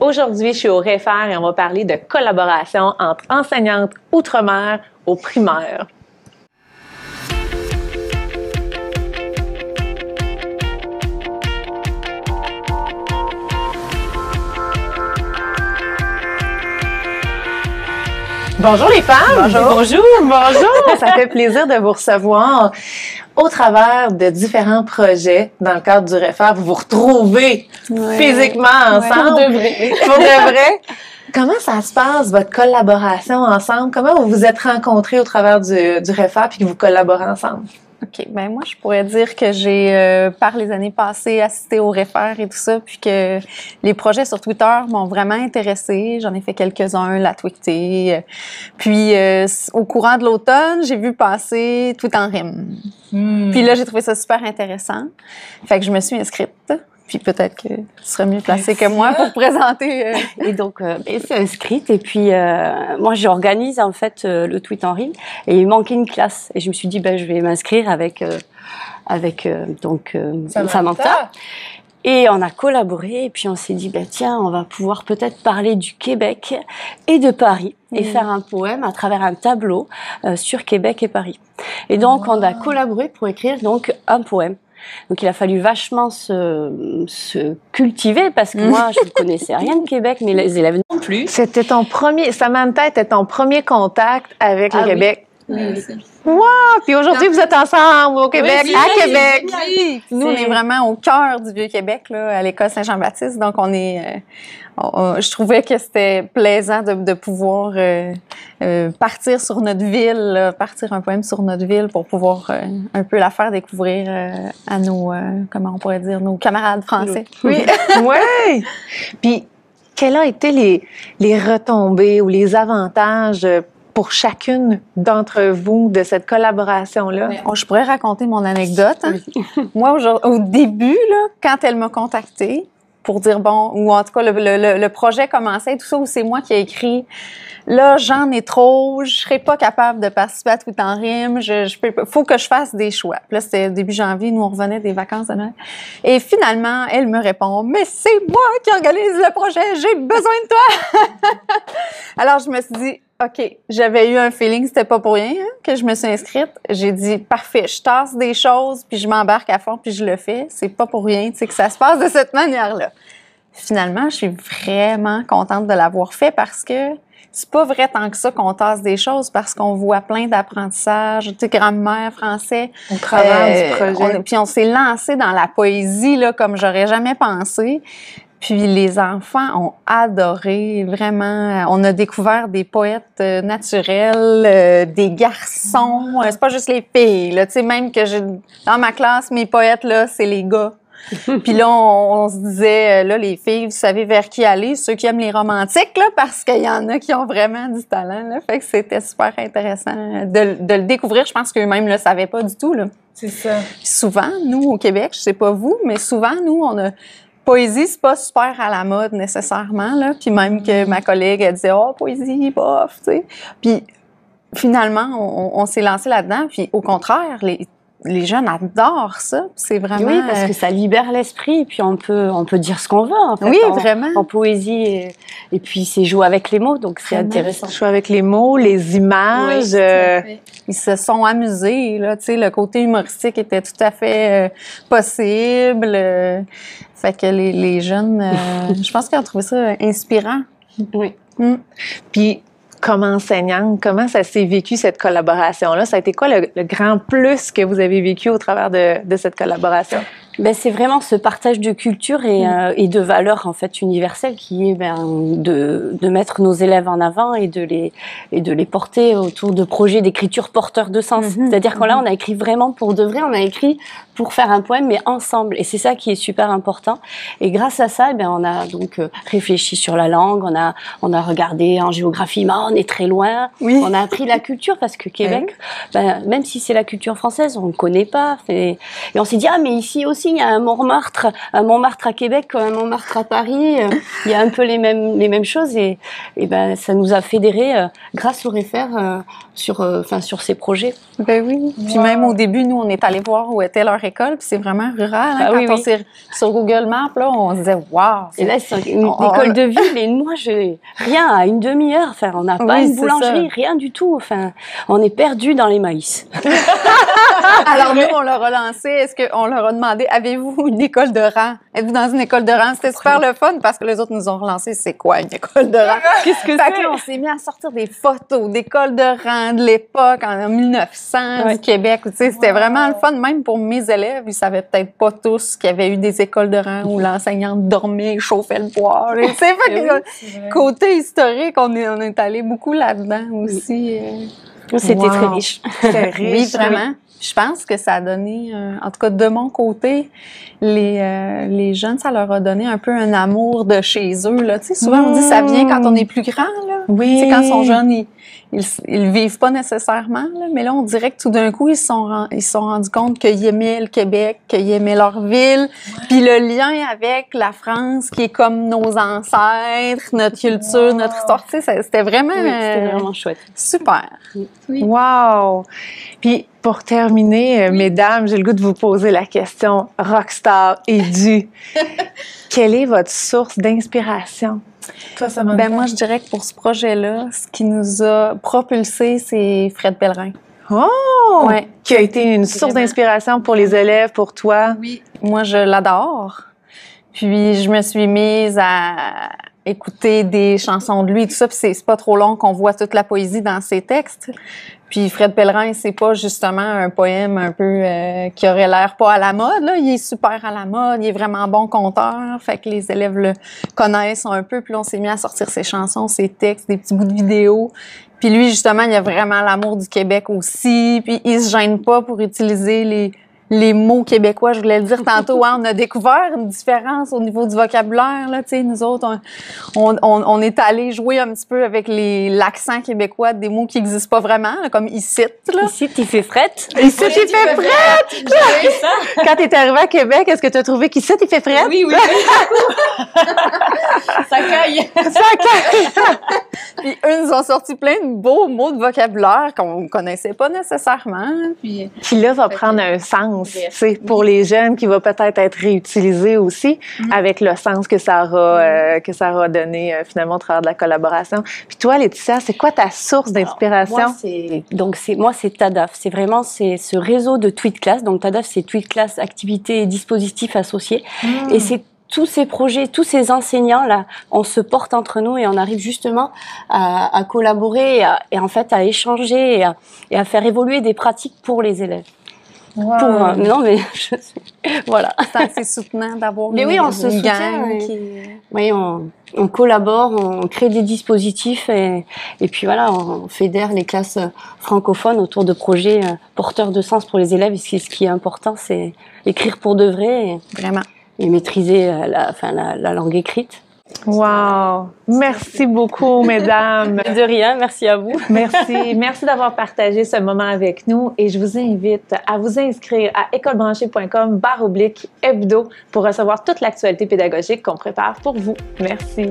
Aujourd'hui, je suis au REFER et on va parler de collaboration entre enseignantes outre-mer au primaire. Bonjour les femmes. Bonjour. Bonjour. Bonjour. Ça fait plaisir de vous recevoir au travers de différents projets dans le cadre du REFER. Vous vous retrouvez physiquement ensemble. Pour de vrai. Pour de vrai. Comment ça se passe, votre collaboration ensemble? Comment vous vous êtes rencontrés au travers du, du REFER puis que vous collaborez ensemble? OK. Ben moi, je pourrais dire que j'ai, euh, par les années passées, assisté au REFER et tout ça, puis que les projets sur Twitter m'ont vraiment intéressée. J'en ai fait quelques-uns, la tweeté. Puis, euh, au courant de l'automne, j'ai vu passer Tweet en rime. Puis là, j'ai trouvé ça super intéressant. Fait que je me suis inscrite. Puis peut-être que tu serais mieux placé que moi pour présenter. euh, Et donc, euh, ben, c'est inscrite. Et puis, euh, moi, j'organise en fait euh, le tweet en rime. Et il manquait une classe. Et je me suis dit, ben, je vais m'inscrire avec, euh, avec euh, donc, euh, Samantha. Et on a collaboré. Et puis, on s'est dit, ben, tiens, on va pouvoir peut-être parler du Québec et de Paris. Et faire un poème à travers un tableau euh, sur Québec et Paris. Et donc, on a collaboré pour écrire donc un poème. Donc il a fallu vachement se, se cultiver parce que moi je ne connaissais rien de Québec, mais les élèves non plus. C'était ton premier, Samantha était ton premier contact avec le Ah oui. Oui, Wow! Puis aujourd'hui, vous êtes ensemble au Québec, Oui, à oui, Québec. Oui. Nous, on est vraiment au cœur du Vieux-Québec, là, à l'école Saint-Jean-Baptiste. Donc, on est. euh, on- je trouvais que c'était plaisant de, de pouvoir euh, euh, partir sur notre ville, là, partir un poème sur notre ville pour pouvoir euh, un peu la faire découvrir euh, à nos, euh, comment on pourrait dire, nos camarades français. Oui. ouais. Puis, quelles ont été les, les retombées ou les avantages euh, pour chacune d'entre vous de cette collaboration-là? Je pourrais raconter mon anecdote. hein. Moi, au, début, là, quand elle m'a contactée pour dire bon, ou en tout cas le, le- le- le projet commençait tout ça, où c'est moi qui ai écrit. Là, j'en ai trop, je serais pas capable de participer à tout en rime. Je, je peux, faut que je fasse des choix. Puis là, c'était début janvier, nous on revenait des vacances de Noël. Et finalement, elle me répond, mais c'est moi qui organise le projet, j'ai besoin de toi. Alors je me suis dit, OK, j'avais eu un feeling, c'était pas pour rien hein, que je me suis inscrite. J'ai dit, parfait, je tasse des choses, puis je m'embarque à fond, puis je le fais. C'est pas pour rien, que ça se passe de cette manière-là. Finalement, je suis vraiment contente de l'avoir fait parce que c'est pas vrai tant que ça qu'on tasse des choses parce qu'on voit plein d'apprentissages, tu sais, grammaire, français. Au travers Euh, du projet. on- puis on s'est lancé dans la poésie là comme j'aurais jamais pensé. Puis les enfants ont adoré, vraiment. On a découvert des poètes euh, naturels, euh, des garçons. Euh, c'est pas juste les filles, là. Tu sais, même que j'ai dans ma classe, mes poètes là, c'est les gars. Puis là, on, on se disait, euh, là, les filles, vous savez vers qui aller, ceux qui aiment les romantiques, là, parce qu'il y en a qui ont vraiment du talent, là. Fait que c'était super intéressant de, de le découvrir. Je pense qu'eux-mêmes ne le savaient pas du tout, là. C'est ça. Puis souvent, nous, au Québec, je sais pas vous, mais souvent, nous, on a. Poésie, c'est pas super à la mode nécessairement, là. Puis même que ma collègue, elle disait, oh, poésie, bof, tu sais. Puis finalement, on, on s'est lancé là-dedans. Puis au contraire, les, les jeunes adorent ça. C'est vraiment. Oui, parce que ça libère l'esprit puis on peut, on peut dire ce qu'on veut en fait. Oui, en, vraiment. en poésie et, et puis c'est jouer avec les mots donc c'est intéressant. Suis avec les mots, les images. Oui, euh, Ils se sont amusés, là, tu sais, le côté humoristique était tout à fait euh, possible. euh, fait que les, les jeunes, euh, je pense qu'ils ont trouvé ça inspirant. Oui. Mm. Puis, comme enseignante, comment ça s'est vécu cette collaboration-là? Ça a été quoi le, le grand plus que vous avez vécu au travers de, de cette collaboration? Ben, c'est vraiment ce partage de culture et, euh, et de valeurs en fait universelles qui est ben, de, de mettre nos élèves en avant et de les et de les porter autour de projets d'écriture porteurs de sens. Mhm. C'est-à-dire qu'on là on a écrit vraiment pour de vrai, on a écrit pour faire un poème mais ensemble et c'est ça qui est super important. Et grâce à ça, eh ben on a donc euh, réfléchi sur la langue, on a on a regardé en géographie, mais on est très loin. Oui. On a appris la culture parce que Québec, ben, même si c'est la culture française, on ne connaît pas. Et, et on s'est dit, ah, mais ici aussi, il y a un Montmartre, un Montmartre à Québec, un Montmartre à Paris. euh, Il y a un peu les mêmes, les mêmes choses. Et, et ben, ça nous a fédérés euh, grâce au réfère euh, sur, euh, enfin, sur ces projets. Ben oui. Puis même au début, nous, on est allé voir où était leur école, puis c'est vraiment rural. Hein, ah quand on oui. sur Google Maps, là, on se disait, waouh! Et là, c'est une école de ville, et moi, je, rien, à une demi-heure, enfin, on n'a pas une boulangerie, rien du tout, enfin, on est perdu dans les maïs. Alors, nous, on leur a lancé, est-ce qu'on leur a demandé, avez-vous une école de rang? Êtes-vous dans une école de rang? C'était super le fun parce que les autres nous ont relancé, c'est quoi une école de rang? Qu'est-ce que c'est? on s'est mis à sortir des photos d'écoles de rang de l'époque, en 1900, du Québec. Tu sais, c'était vraiment le fun, même pour mes élèves. Ils savaient peut-être pas tous qu'il y avait eu des écoles de rang où l'enseignante dormait, chauffait le. Tu sais, côté historique, on est, on est allé beaucoup là-dedans aussi. Euh. C'était très riche. C'était riche. oui, vraiment. Je pense que ça a donné, euh, en tout cas de mon côté, les, euh, les jeunes, ça leur a donné un peu un amour de chez eux. Là. Tu sais, souvent, on dit ça vient quand on est plus grand. Là. Oui. Tu sais, quand ils sont jeunes, ils, ils, ils vivent pas nécessairement. Là, mais là, on dirait que tout d'un coup, ils se sont, ils sont rendus compte qu'ils aimaient le Québec, qu'ils aimaient leur ville. Puis le lien avec la France, qui est comme nos ancêtres, notre culture, notre histoire. Tu sais, c'était vraiment, c'était vraiment chouette. Super. Oui. Wow! Puis pour terminer, euh, mesdames, j'ai le goût de vous poser la question rockstar et du. Quelle est votre source d'inspiration? Toi, ça ben moi, je dirais que pour ce projet-là, ce qui nous a propulsé, c'est Fred Pellerin. Oh! Ouais. Qui a été une source d'inspiration pour les élèves, pour toi? Oui. Moi, je l'adore. Puis, je me suis mise à écouter des chansons de lui, tout ça. Puis, c'est pas trop long qu'on voit toute la poésie dans ses textes. Puis Fred Pellerin, c'est pas justement un poème un peu euh, qui aurait l'air pas à la mode. Là. Il est super à la mode, il est vraiment bon conteur. Fait que les élèves le connaissent un peu. Puis on s'est mis à sortir ses chansons, ses textes, des petits bouts de vidéos. Puis lui, justement, il a vraiment l'amour du Québec aussi. Puis il se gêne pas pour utiliser les les mots québécois, je voulais le dire tantôt, hein, on a découvert une différence au niveau du vocabulaire. Là, nous autres, on, on, on, est allé jouer un petit peu avec l'accent québécois des mots qui n'existent pas vraiment, comme ici. Ici, il fait frette. Ici, il fait frette. Quand tu es arrivé à Québec, est-ce que tu as trouvé qu'ici, il fait frette? Oui, oui. Ça caille. Ça caille. puis eux nous ont sorti plein de beaux mots de vocabulaire qu'on ne connaissait pas nécessairement. Puis, qui là va prendre un sens c'est pour les jeunes qui va peut-être être réutilisé aussi mm-hmm. avec le sens que ça aura euh, que ça aura donné euh, finalement au travers de la collaboration. Puis toi, Laetitia, c'est quoi ta source d'inspiration? donc c'est moi c'est Tadaf, c'est vraiment c'est ce réseau de tweet class. Donc Tadaf c'est tweet class activités et dispositifs associés mm. et c'est tous ces projets, tous ces enseignants là, on se porte entre nous et on arrive justement à, collaborer et, en fait à échanger et à, faire évoluer des pratiques pour les élèves. Pour, non, mais je voilà. C'est assez soutenant d'avoir Mais oui, on se soutient. Qui... Oui, on, on, collabore, on crée des dispositifs et, et puis voilà, on fédère les classes francophones autour de projets euh, porteurs de sens pour les élèves. Et ce qui est important, c'est écrire pour de vrai. Et, Vraiment. Et maîtriser euh, la, enfin, la, la langue écrite. Wow! Merci beaucoup, mesdames. De rien, merci à vous. Merci. Merci d'avoir partagé ce moment avec nous et je vous invite à vous inscrire à écolebranchée.com barre oblique hebdo pour recevoir toute l'actualité pédagogique qu'on prépare pour vous. Merci.